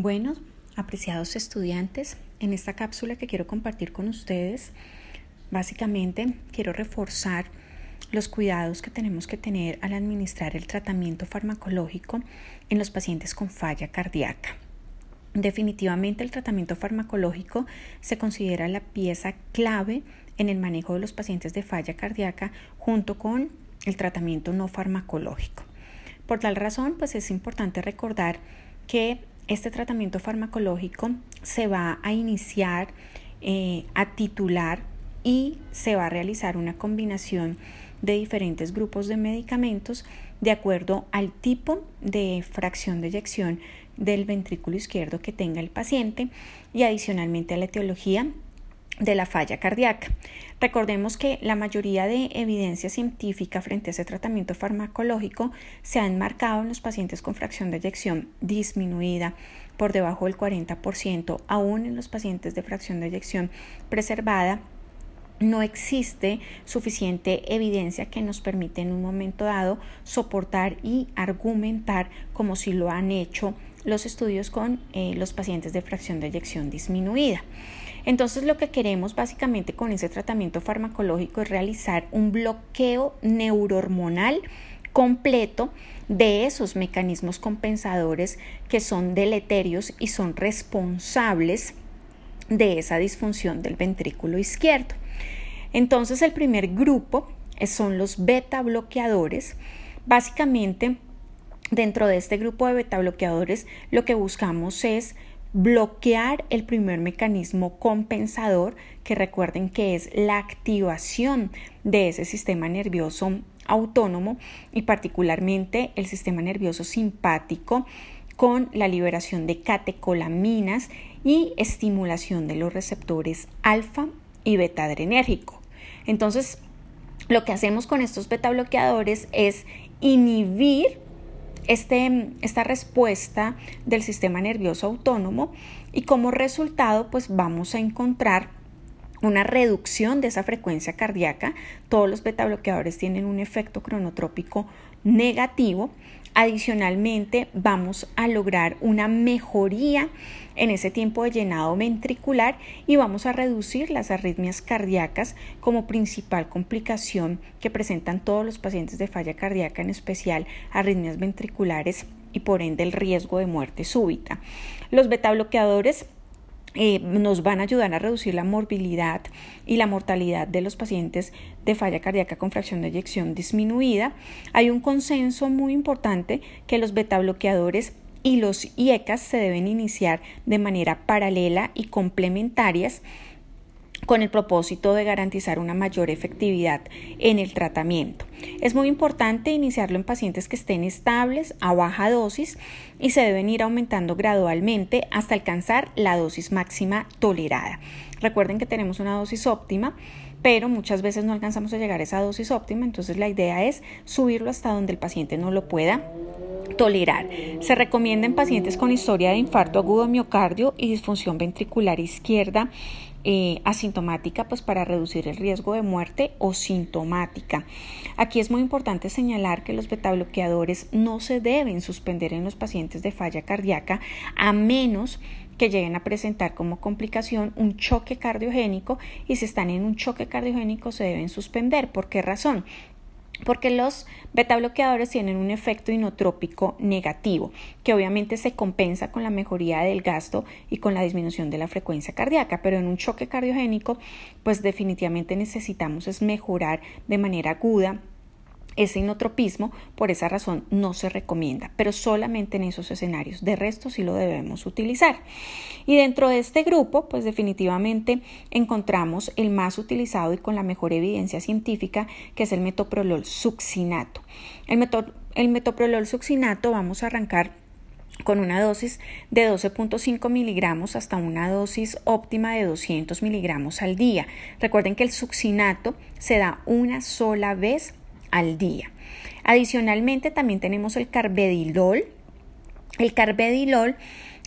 Bueno, apreciados estudiantes, en esta cápsula que quiero compartir con ustedes, básicamente quiero reforzar los cuidados que tenemos que tener al administrar el tratamiento farmacológico en los pacientes con falla cardíaca. Definitivamente el tratamiento farmacológico se considera la pieza clave en el manejo de los pacientes de falla cardíaca junto con el tratamiento no farmacológico. Por tal razón, pues es importante recordar que este tratamiento farmacológico se va a iniciar eh, a titular y se va a realizar una combinación de diferentes grupos de medicamentos de acuerdo al tipo de fracción de eyección del ventrículo izquierdo que tenga el paciente y adicionalmente a la etiología de la falla cardíaca. Recordemos que la mayoría de evidencia científica frente a ese tratamiento farmacológico se ha enmarcado en los pacientes con fracción de eyección disminuida por debajo del 40%, aún en los pacientes de fracción de eyección preservada no existe suficiente evidencia que nos permite en un momento dado soportar y argumentar como si lo han hecho los estudios con eh, los pacientes de fracción de eyección disminuida. Entonces lo que queremos básicamente con ese tratamiento farmacológico es realizar un bloqueo neurohormonal completo de esos mecanismos compensadores que son deleterios y son responsables de esa disfunción del ventrículo izquierdo. Entonces el primer grupo son los beta bloqueadores. Básicamente, dentro de este grupo de beta bloqueadores, lo que buscamos es bloquear el primer mecanismo compensador, que recuerden que es la activación de ese sistema nervioso autónomo y particularmente el sistema nervioso simpático con la liberación de catecolaminas y estimulación de los receptores alfa y beta adrenérgico. Entonces, lo que hacemos con estos beta bloqueadores es inhibir este, esta respuesta del sistema nervioso autónomo y como resultado pues vamos a encontrar una reducción de esa frecuencia cardíaca. Todos los beta bloqueadores tienen un efecto cronotrópico negativo. Adicionalmente, vamos a lograr una mejoría en ese tiempo de llenado ventricular y vamos a reducir las arritmias cardíacas como principal complicación que presentan todos los pacientes de falla cardíaca, en especial arritmias ventriculares y por ende el riesgo de muerte súbita. Los beta bloqueadores eh, nos van a ayudar a reducir la morbilidad y la mortalidad de los pacientes de falla cardíaca con fracción de eyección disminuida. Hay un consenso muy importante que los beta bloqueadores y los IECAS se deben iniciar de manera paralela y complementarias con el propósito de garantizar una mayor efectividad en el tratamiento. Es muy importante iniciarlo en pacientes que estén estables a baja dosis y se deben ir aumentando gradualmente hasta alcanzar la dosis máxima tolerada. Recuerden que tenemos una dosis óptima, pero muchas veces no alcanzamos a llegar a esa dosis óptima, entonces la idea es subirlo hasta donde el paciente no lo pueda tolerar. Se recomienda en pacientes con historia de infarto agudo miocardio y disfunción ventricular izquierda eh, asintomática pues para reducir el riesgo de muerte o sintomática. Aquí es muy importante señalar que los betabloqueadores no se deben suspender en los pacientes de falla cardíaca a menos que lleguen a presentar como complicación un choque cardiogénico y si están en un choque cardiogénico se deben suspender. ¿Por qué razón? Porque los beta bloqueadores tienen un efecto inotrópico negativo, que obviamente se compensa con la mejoría del gasto y con la disminución de la frecuencia cardíaca, pero en un choque cardiogénico, pues definitivamente necesitamos es mejorar de manera aguda ese inotropismo, por esa razón no se recomienda, pero solamente en esos escenarios. De resto sí lo debemos utilizar. Y dentro de este grupo, pues definitivamente encontramos el más utilizado y con la mejor evidencia científica, que es el metoprolol succinato. El, el metoprolol succinato vamos a arrancar con una dosis de 12.5 miligramos hasta una dosis óptima de 200 miligramos al día. Recuerden que el succinato se da una sola vez al día. Adicionalmente también tenemos el carbedilol. El carbedilol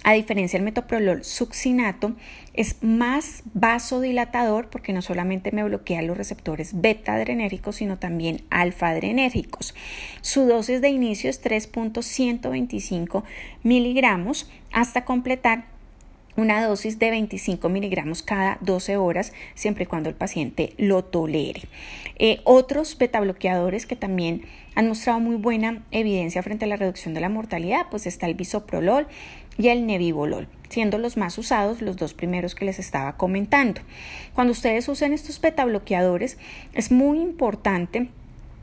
A diferencia del metoprolol succinato, es más vasodilatador porque no solamente me bloquea los receptores beta adrenérgicos, sino también alfa adrenérgicos. Su dosis de inicio es 3.125 miligramos hasta completar una dosis de 25 miligramos cada 12 horas, siempre y cuando el paciente lo tolere. Eh, otros beta bloqueadores que también han mostrado muy buena evidencia frente a la reducción de la mortalidad, pues está el bisoprolol y el nebivolol, siendo los más usados los dos primeros que les estaba comentando. Cuando ustedes usen estos beta bloqueadores, es muy importante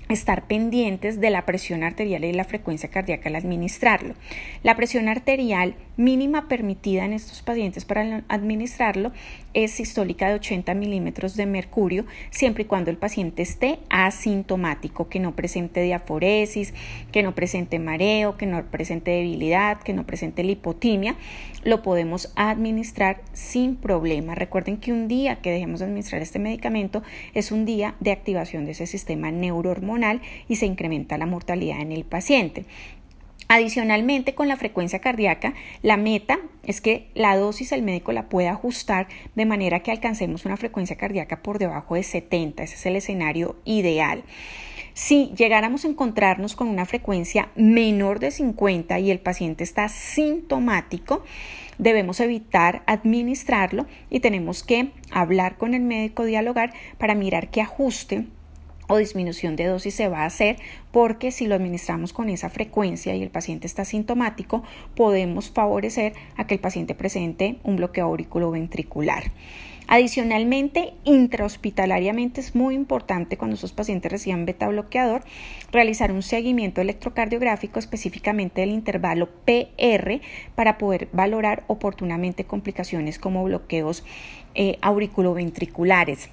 estar pendientes de la presión arterial y la frecuencia cardíaca al administrarlo. La presión arterial mínima permitida en estos pacientes para administrarlo es sistólica de 80 milímetros de mercurio, siempre y cuando el paciente esté asintomático, que no presente diaforesis, que no presente mareo, que no presente debilidad, que no presente lipotimia, lo podemos administrar sin problema. Recuerden que un día que dejemos de administrar este medicamento es un día de activación de ese sistema neurohormonal y se incrementa la mortalidad en el paciente. Adicionalmente, con la frecuencia cardíaca, la meta es que la dosis el médico la pueda ajustar de manera que alcancemos una frecuencia cardíaca por debajo de 70. Ese es el escenario ideal. Si llegáramos a encontrarnos con una frecuencia menor de 50 y el paciente está sintomático, debemos evitar administrarlo y tenemos que hablar con el médico, dialogar para mirar qué ajuste o disminución de dosis se va a hacer porque si lo administramos con esa frecuencia y el paciente está sintomático, podemos favorecer a que el paciente presente un bloqueo auriculoventricular. Adicionalmente, intrahospitalariamente es muy importante cuando esos pacientes reciban beta bloqueador realizar un seguimiento electrocardiográfico específicamente del intervalo PR para poder valorar oportunamente complicaciones como bloqueos eh, auriculoventriculares.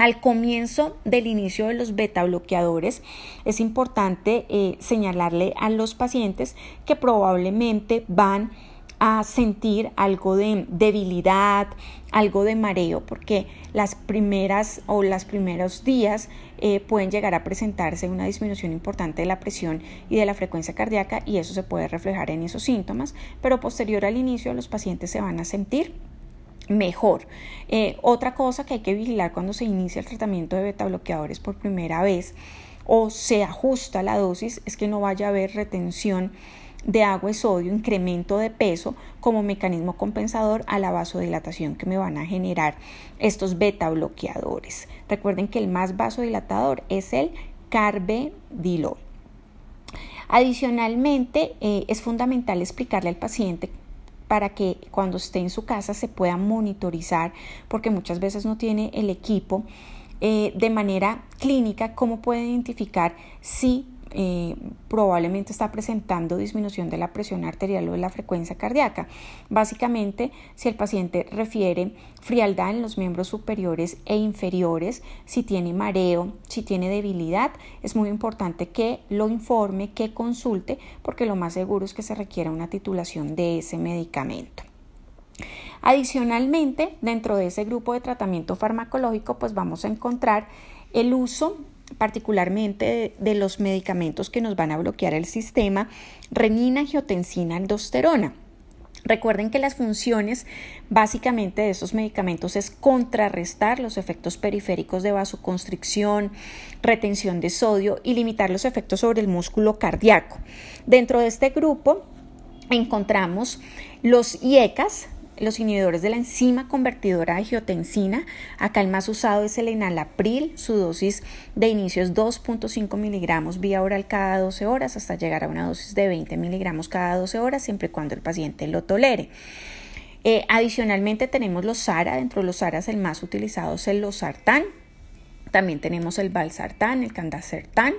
Al comienzo del inicio de los beta bloqueadores es importante eh, señalarle a los pacientes que probablemente van a sentir algo de debilidad, algo de mareo, porque las primeras o los primeros días eh, pueden llegar a presentarse una disminución importante de la presión y de la frecuencia cardíaca y eso se puede reflejar en esos síntomas, pero posterior al inicio los pacientes se van a sentir mejor. Eh, otra cosa que hay que vigilar cuando se inicia el tratamiento de beta bloqueadores por primera vez o se ajusta la dosis es que no vaya a haber retención de agua y sodio, incremento de peso como mecanismo compensador a la vasodilatación que me van a generar estos beta bloqueadores. Recuerden que el más vasodilatador es el carbedilol. Adicionalmente, eh, es fundamental explicarle al paciente para que cuando esté en su casa se pueda monitorizar, porque muchas veces no tiene el equipo eh, de manera clínica, cómo puede identificar si eh, probablemente está presentando disminución de la presión arterial o de la frecuencia cardíaca. Básicamente, si el paciente refiere frialdad en los miembros superiores e inferiores, si tiene mareo, si tiene debilidad, es muy importante que lo informe, que consulte, porque lo más seguro es que se requiera una titulación de ese medicamento. Adicionalmente, dentro de ese grupo de tratamiento farmacológico, pues vamos a encontrar el uso particularmente de, los medicamentos que nos van a bloquear el sistema, renina, angiotensina, aldosterona. Recuerden que las funciones básicamente de estos medicamentos es contrarrestar los efectos periféricos de vasoconstricción, retención de sodio y limitar los efectos sobre el músculo cardíaco. Dentro de este grupo encontramos los IECAS, los inhibidores de la enzima convertidora de angiotensina. Acá el más usado es el enalapril, su dosis de inicio es 2.5 miligramos vía oral cada 12 horas hasta llegar a una dosis de 20 miligramos cada 12 horas, siempre y cuando el paciente lo tolere. Eh, adicionalmente tenemos los SARA, dentro de los SARA el más utilizado es el losartán, también tenemos el valsartán, el candacertán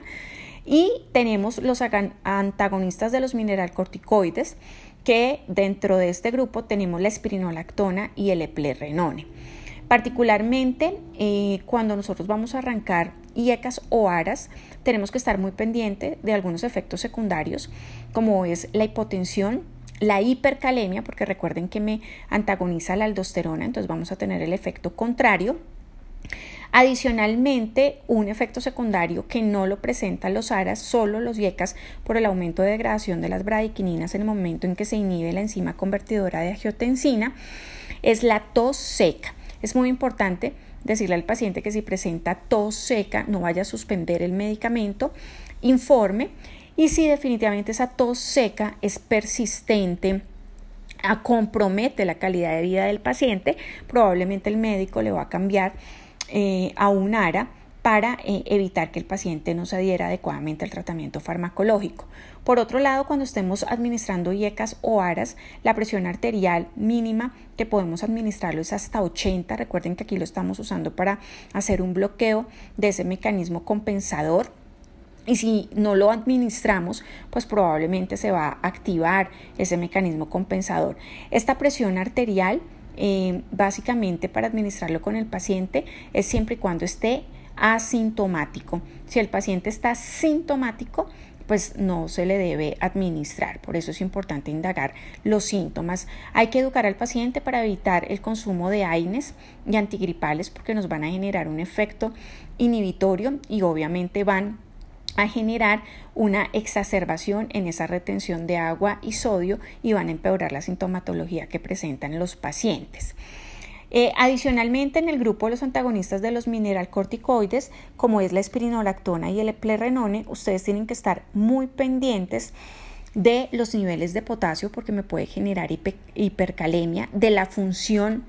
y tenemos los antagonistas de los mineralcorticoides que dentro de este grupo tenemos la espirinolactona y el eplerenone. Particularmente eh, cuando nosotros vamos a arrancar IECAS o ARAS, tenemos que estar muy pendiente de algunos efectos secundarios, como es la hipotensión, la hipercalemia, porque recuerden que me antagoniza la aldosterona, entonces vamos a tener el efecto contrario, Adicionalmente, un efecto secundario que no lo presentan los ARAS, solo los YECAS, por el aumento de degradación de las bradiquininas en el momento en que se inhibe la enzima convertidora de angiotensina, es la tos seca. Es muy importante decirle al paciente que si presenta tos seca no vaya a suspender el medicamento, informe y si definitivamente esa tos seca es persistente, compromete la calidad de vida del paciente, probablemente el médico le va a cambiar eh, a un ARA para eh, evitar que el paciente no se adhiera adecuadamente al tratamiento farmacológico. Por otro lado, cuando estemos administrando IECAS o ARAS, la presión arterial mínima que podemos administrarlo es hasta 80. Recuerden que aquí lo estamos usando para hacer un bloqueo de ese mecanismo compensador. Y si no lo administramos, pues probablemente se va a activar ese mecanismo compensador. Esta presión arterial eh, básicamente para administrarlo con el paciente es siempre y cuando esté asintomático. Si el paciente está sintomático, pues no se le debe administrar. Por eso es importante indagar los síntomas. Hay que educar al paciente para evitar el consumo de AINES y antigripales porque nos van a generar un efecto inhibitorio y obviamente van a generar una exacerbación en esa retención de agua y sodio y van a empeorar la sintomatología que presentan los pacientes. Eh, adicionalmente, en el grupo de los antagonistas de los mineralcorticoides, como es la espirinolactona y el eplerenone, ustedes tienen que estar muy pendientes de los niveles de potasio porque me puede generar hipercalemia, de la función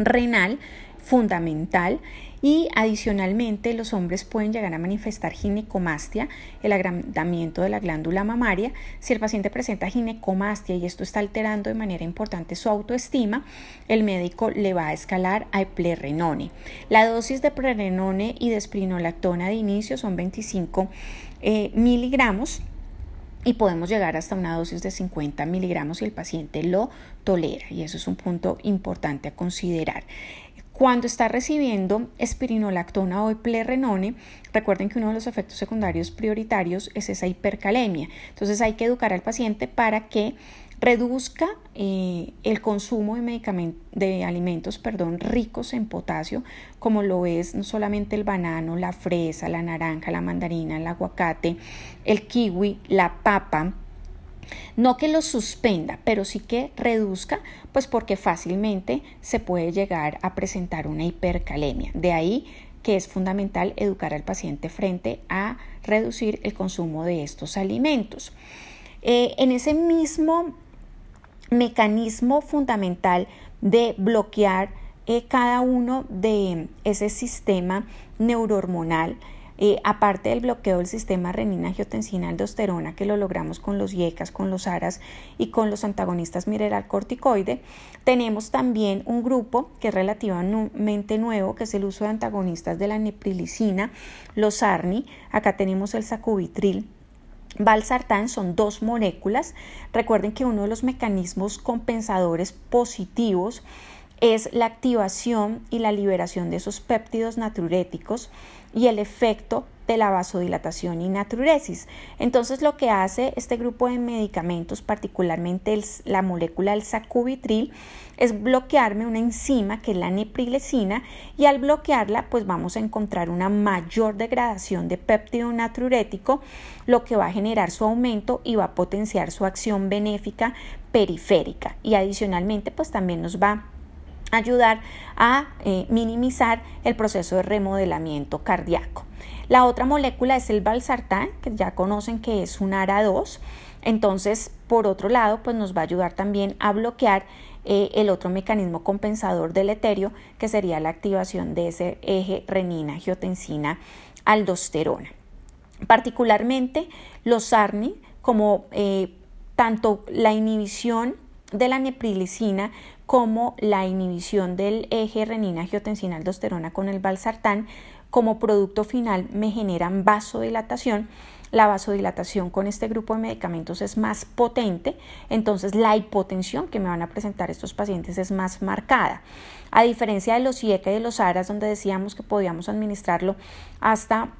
renal fundamental y adicionalmente los hombres pueden llegar a manifestar ginecomastia, el agrandamiento de la glándula mamaria. Si el paciente presenta ginecomastia y esto está alterando de manera importante su autoestima, el médico le va a escalar a plerrenone. La dosis de plerrenone y de esprinolactona de inicio son 25 eh, miligramos y podemos llegar hasta una dosis de 50 miligramos si el paciente lo tolera y eso es un punto importante a considerar. Cuando está recibiendo espirinolactona o plerrenone, recuerden que uno de los efectos secundarios prioritarios es esa hipercalemia. Entonces hay que educar al paciente para que reduzca eh, el consumo de, alimentos perdón, ricos en potasio, como lo es no solamente el banano, la fresa, la naranja, la mandarina, el aguacate, el kiwi, la papa, no que lo suspenda, pero sí que reduzca, pues porque fácilmente se puede llegar a presentar una hipercalemia. De ahí que es fundamental educar al paciente frente a reducir el consumo de estos alimentos. Eh, en ese mismo mecanismo fundamental de bloquear eh, cada uno de ese sistema neurohormonal, eh, aparte del bloqueo del sistema renina-angiotensina-aldosterona que lo logramos con los IECAS, con los ARAS y con los antagonistas mineral-corticoide, tenemos también un grupo que es relativamente nuevo, que es el uso de antagonistas de la neprilicina, los ARNI. Acá tenemos el sacubitril, Valsartán son dos moléculas. Recuerden que uno de los mecanismos compensadores positivos es la activación y la liberación de esos péptidos natriuréticos y el efecto de la vasodilatación y natruresis. Entonces lo que hace este grupo de medicamentos, particularmente la molécula del sacubitril, es bloquearme una enzima que es la neprilecina y al bloquearla pues vamos a encontrar una mayor degradación de péptido natriurético, lo que va a generar su aumento y va a potenciar su acción benéfica periférica y adicionalmente pues también nos va ayudar a eh, minimizar el proceso de remodelamiento cardíaco. La otra molécula es el valsartán, que ya conocen que es un ARA2. Entonces, por otro lado, pues nos va a ayudar también a bloquear eh, el otro mecanismo compensador del etéreo, que sería la activación de ese eje renina-angiotensina-aldosterona. Particularmente los ARNI, como eh, tanto la inhibición de la neprilicina como la inhibición del eje renina-angiotensina-aldosterona con el valsartán, como producto final me generan vasodilatación. La vasodilatación con este grupo de medicamentos es más potente, entonces la hipotensión que me van a presentar estos pacientes es más marcada. A diferencia de los IECA y de los ARAS, donde decíamos que podíamos administrarlo hasta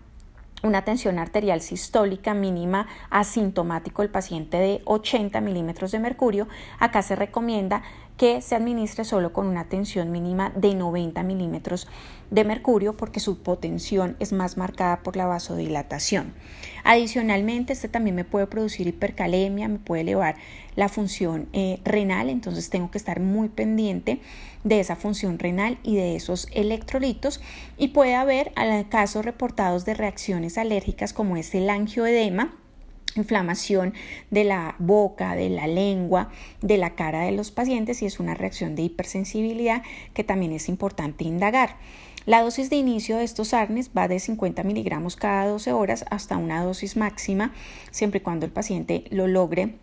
una tensión arterial sistólica mínima asintomático el paciente de 80 milímetros de mercurio, acá se recomienda que se administre solo con una tensión mínima de 90 milímetros de mercurio porque su potenciación es más marcada por la vasodilatación. Adicionalmente, este también me puede producir hipercalemia, me puede elevar la función eh, renal, entonces tengo que estar muy pendiente de esa función renal y de esos electrolitos y puede haber casos reportados de reacciones alérgicas como es el angioedema inflamación de la boca, de la lengua, de la cara de los pacientes y es una reacción de hipersensibilidad que también es importante indagar. La dosis de inicio de estos ARNES va de 50 miligramos cada 12 horas hasta una dosis máxima, siempre y cuando el paciente lo logre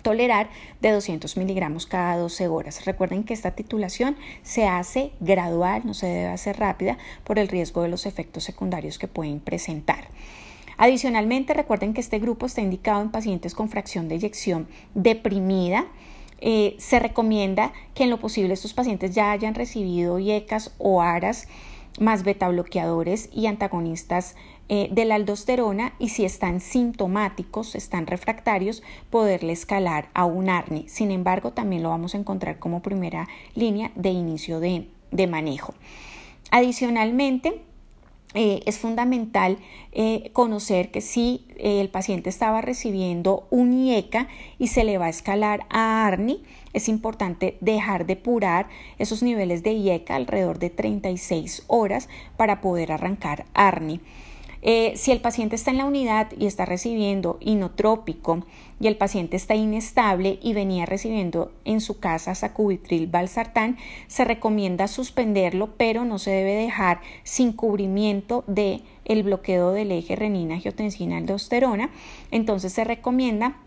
tolerar de 200 miligramos cada 12 horas. Recuerden que esta titulación se hace gradual, no se debe hacer rápida por el riesgo de los efectos secundarios que pueden presentar. Adicionalmente, recuerden que este grupo está indicado en pacientes con fracción de eyección deprimida. Eh, se recomienda que en lo posible estos pacientes ya hayan recibido IECAS o ARAS más beta bloqueadores y antagonistas eh, de la aldosterona y si están sintomáticos, están refractarios, poderle escalar a un ARNI. Sin embargo, también lo vamos a encontrar como primera línea de inicio de, de manejo. Adicionalmente, eh, es fundamental eh, conocer que si eh, el paciente estaba recibiendo un IECA y se le va a escalar a ARNI, es importante dejar de depurar esos niveles de IECA alrededor de 36 horas para poder arrancar ARNI. Eh, si el paciente está en la unidad y está recibiendo inotrópico y el paciente está inestable y venía recibiendo en su casa sacubitril valsartán, se recomienda suspenderlo, pero no se debe dejar sin cubrimiento de el bloqueo del eje renina-angiotensina-aldosterona. Entonces se recomienda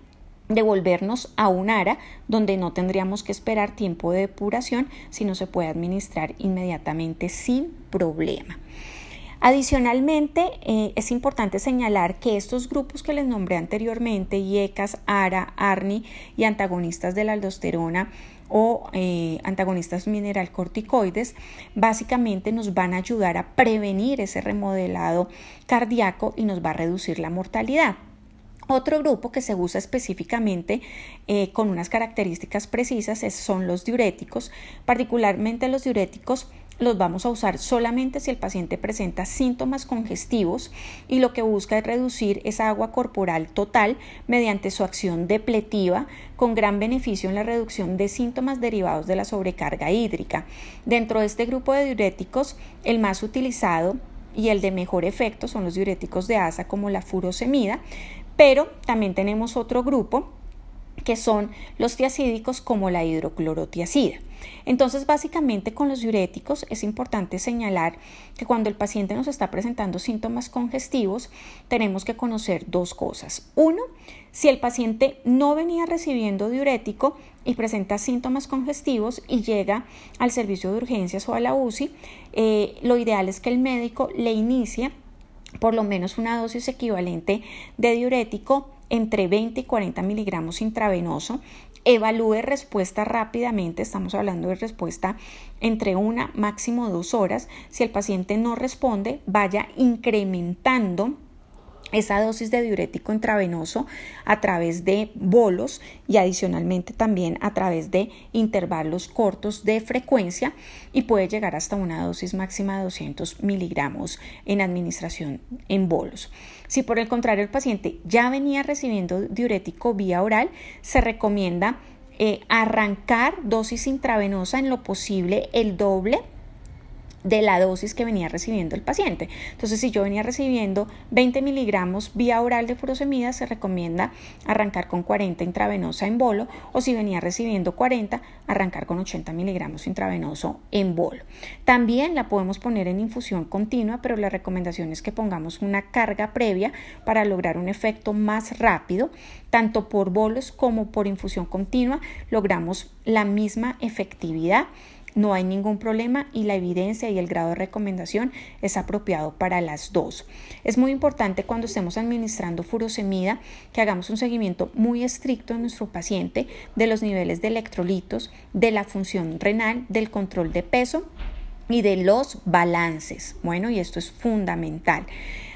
devolvernos a un ARA donde no tendríamos que esperar tiempo de depuración, sino se puede administrar inmediatamente sin problema. Adicionalmente, eh, es importante señalar que estos grupos que les nombré anteriormente, IECAS, ARA, ARNI y antagonistas de la aldosterona, o eh, antagonistas mineralcorticoides, básicamente nos van a ayudar a prevenir ese remodelado cardíaco y nos va a reducir la mortalidad. Otro grupo que se usa específicamente eh, con unas características precisas son los diuréticos, particularmente los diuréticos los vamos a usar solamente si el paciente presenta síntomas congestivos y lo que busca es reducir esa agua corporal total mediante su acción depletiva con gran beneficio en la reducción de síntomas derivados de la sobrecarga hídrica. Dentro de este grupo de diuréticos, el más utilizado y el de mejor efecto son los diuréticos de asa como la furosemida, pero también tenemos otro grupo que son los tiacídicos como la hidroclorotiacida. Entonces, básicamente con los diuréticos es importante señalar que cuando el paciente nos está presentando síntomas congestivos, tenemos que conocer dos cosas. Uno, si el paciente no venía recibiendo diurético y presenta síntomas congestivos y llega al servicio de urgencias o a la UCI, eh, lo ideal es que el médico le inicie por lo menos una dosis equivalente de diurético entre 20 y 40 miligramos intravenoso. Evalúe respuesta rápidamente, estamos hablando de respuesta entre una máximo dos horas. Si el paciente no responde, vaya incrementando esa dosis de diurético intravenoso a través de bolos y adicionalmente también a través de intervalos cortos de frecuencia y puede llegar hasta una dosis máxima de 200 miligramos en administración en bolos. Si por el contrario el paciente ya venía recibiendo diurético vía oral, se recomienda eh, arrancar dosis intravenosa en lo posible el doble de la dosis que venía recibiendo el paciente. Entonces, si yo venía recibiendo 20 miligramos vía oral de furosemida, se recomienda arrancar con 40 intravenosa en bolo, o si venía recibiendo 40, arrancar con 80 miligramos intravenoso en bolo. También la podemos poner en infusión continua, pero la recomendación es que pongamos una carga previa para lograr un efecto más rápido, tanto por bolos como por infusión continua, logramos la misma efectividad no hay ningún problema y la evidencia y el grado de recomendación es apropiado para las dos. Es muy importante cuando estemos administrando furosemida que hagamos un seguimiento muy estricto en nuestro paciente de los niveles de electrolitos, de la función renal, del control de peso y de los balances. Bueno, y esto es fundamental.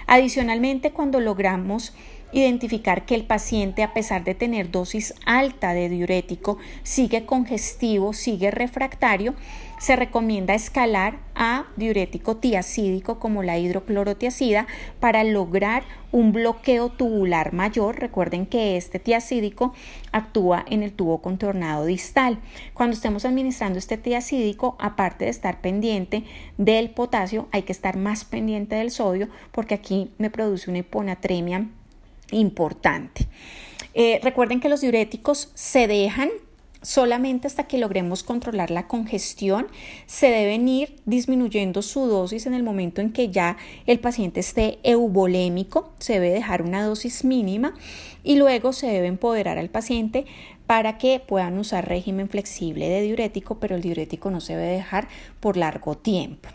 Adicionalmente, cuando logramos identificar que el paciente, a pesar de tener dosis alta de diurético, sigue congestivo, sigue refractario, se recomienda escalar a diurético tiacídico como la hidroclorotiacida para lograr un bloqueo tubular mayor. Recuerden que este tiacídico actúa en el tubo contornado distal. Cuando estemos administrando este tiacídico, aparte de estar pendiente del potasio, hay que estar más pendiente del sodio porque aquí me produce una hiponatremia importante. Eh, recuerden que los diuréticos se dejan solamente hasta que logremos controlar la congestión, se deben ir disminuyendo su dosis en el momento en que ya el paciente esté eubolémico, se debe dejar una dosis mínima y luego se debe empoderar al paciente para que puedan usar régimen flexible de diurético, pero el diurético no se debe dejar por largo tiempo.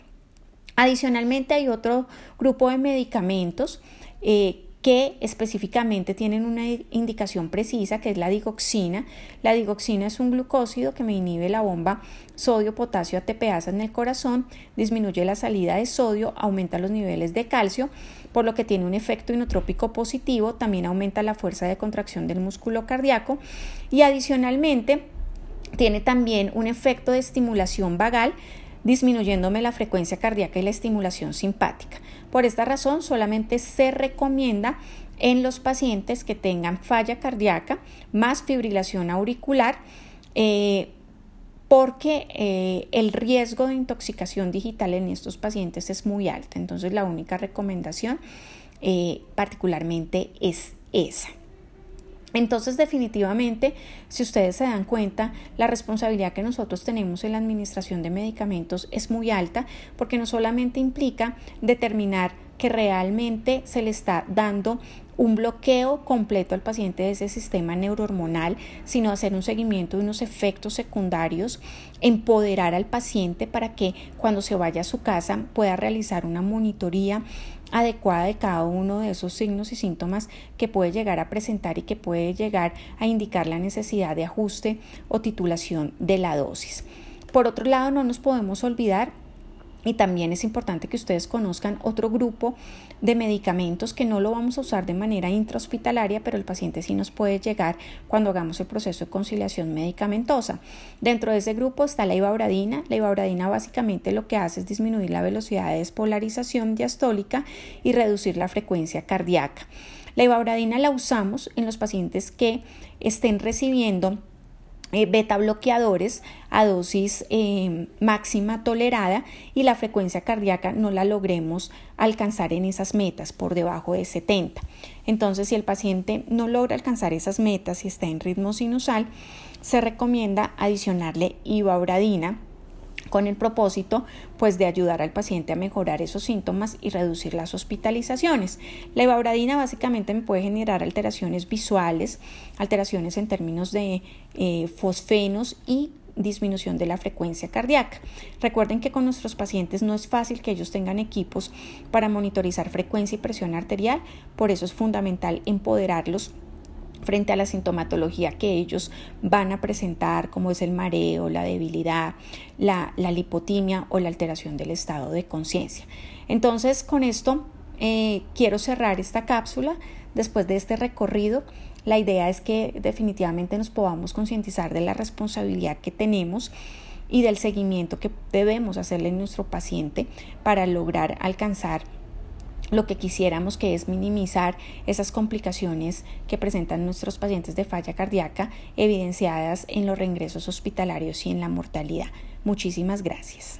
Adicionalmente hay otro grupo de medicamentos eh, que específicamente tienen una indicación precisa que es la digoxina. La digoxina es un glucósido que me inhibe la bomba sodio-potasio ATPasa en el corazón, disminuye la salida de sodio, aumenta los niveles de calcio, por lo que tiene un efecto inotrópico positivo, también aumenta la fuerza de contracción del músculo cardíaco y adicionalmente tiene también un efecto de estimulación vagal disminuyéndome la frecuencia cardíaca y la estimulación simpática. Por esta razón, solamente se recomienda en los pacientes que tengan falla cardíaca más fibrilación auricular, eh, porque eh, el riesgo de intoxicación digital en estos pacientes es muy alto. Entonces, la única recomendación eh, particularmente es esa. Entonces, definitivamente, si ustedes se dan cuenta, la responsabilidad que nosotros tenemos en la administración de medicamentos es muy alta porque no solamente implica determinar que realmente se le está dando un bloqueo completo al paciente de ese sistema neurohormonal, sino hacer un seguimiento de unos efectos secundarios, empoderar al paciente para que cuando se vaya a su casa pueda realizar una monitoría adecuada de cada uno de esos signos y síntomas que puede llegar a presentar y que puede llegar a indicar la necesidad de ajuste o titulación de la dosis. Por otro lado, no nos podemos olvidar y también es importante que ustedes conozcan otro grupo de medicamentos que no lo vamos a usar de manera intrahospitalaria, pero el paciente sí nos puede llegar cuando hagamos el proceso de conciliación medicamentosa. Dentro de ese grupo está la ibauradina. La ibauradina básicamente lo que hace es disminuir la velocidad de despolarización diastólica y reducir la frecuencia cardíaca. La ibauradina la usamos en los pacientes que estén recibiendo eh, beta bloqueadores a dosis eh, máxima tolerada y la frecuencia cardíaca no la logremos alcanzar en esas metas por debajo de 70. Entonces, si el paciente no logra alcanzar esas metas y está en ritmo sinusal, se recomienda adicionarle ibauradina con el propósito pues de ayudar al paciente a mejorar esos síntomas y reducir las hospitalizaciones. La ibauradina básicamente me puede generar alteraciones visuales, alteraciones en términos de eh, fosfenos y disminución de la frecuencia cardíaca. Recuerden que con nuestros pacientes no es fácil que ellos tengan equipos para monitorizar frecuencia y presión arterial, por eso es fundamental empoderarlos frente a la sintomatología que ellos van a presentar, como es el mareo, la debilidad, la, lipotimia o la alteración del estado de conciencia. Entonces, con esto eh, quiero cerrar esta cápsula. Después de este recorrido, la idea es que definitivamente nos podamos concientizar de la responsabilidad que tenemos y del seguimiento que debemos hacerle a nuestro paciente para lograr alcanzar lo que quisiéramos que es minimizar esas complicaciones que presentan nuestros pacientes de falla cardíaca evidenciadas en los reingresos hospitalarios y en la mortalidad. Muchísimas gracias.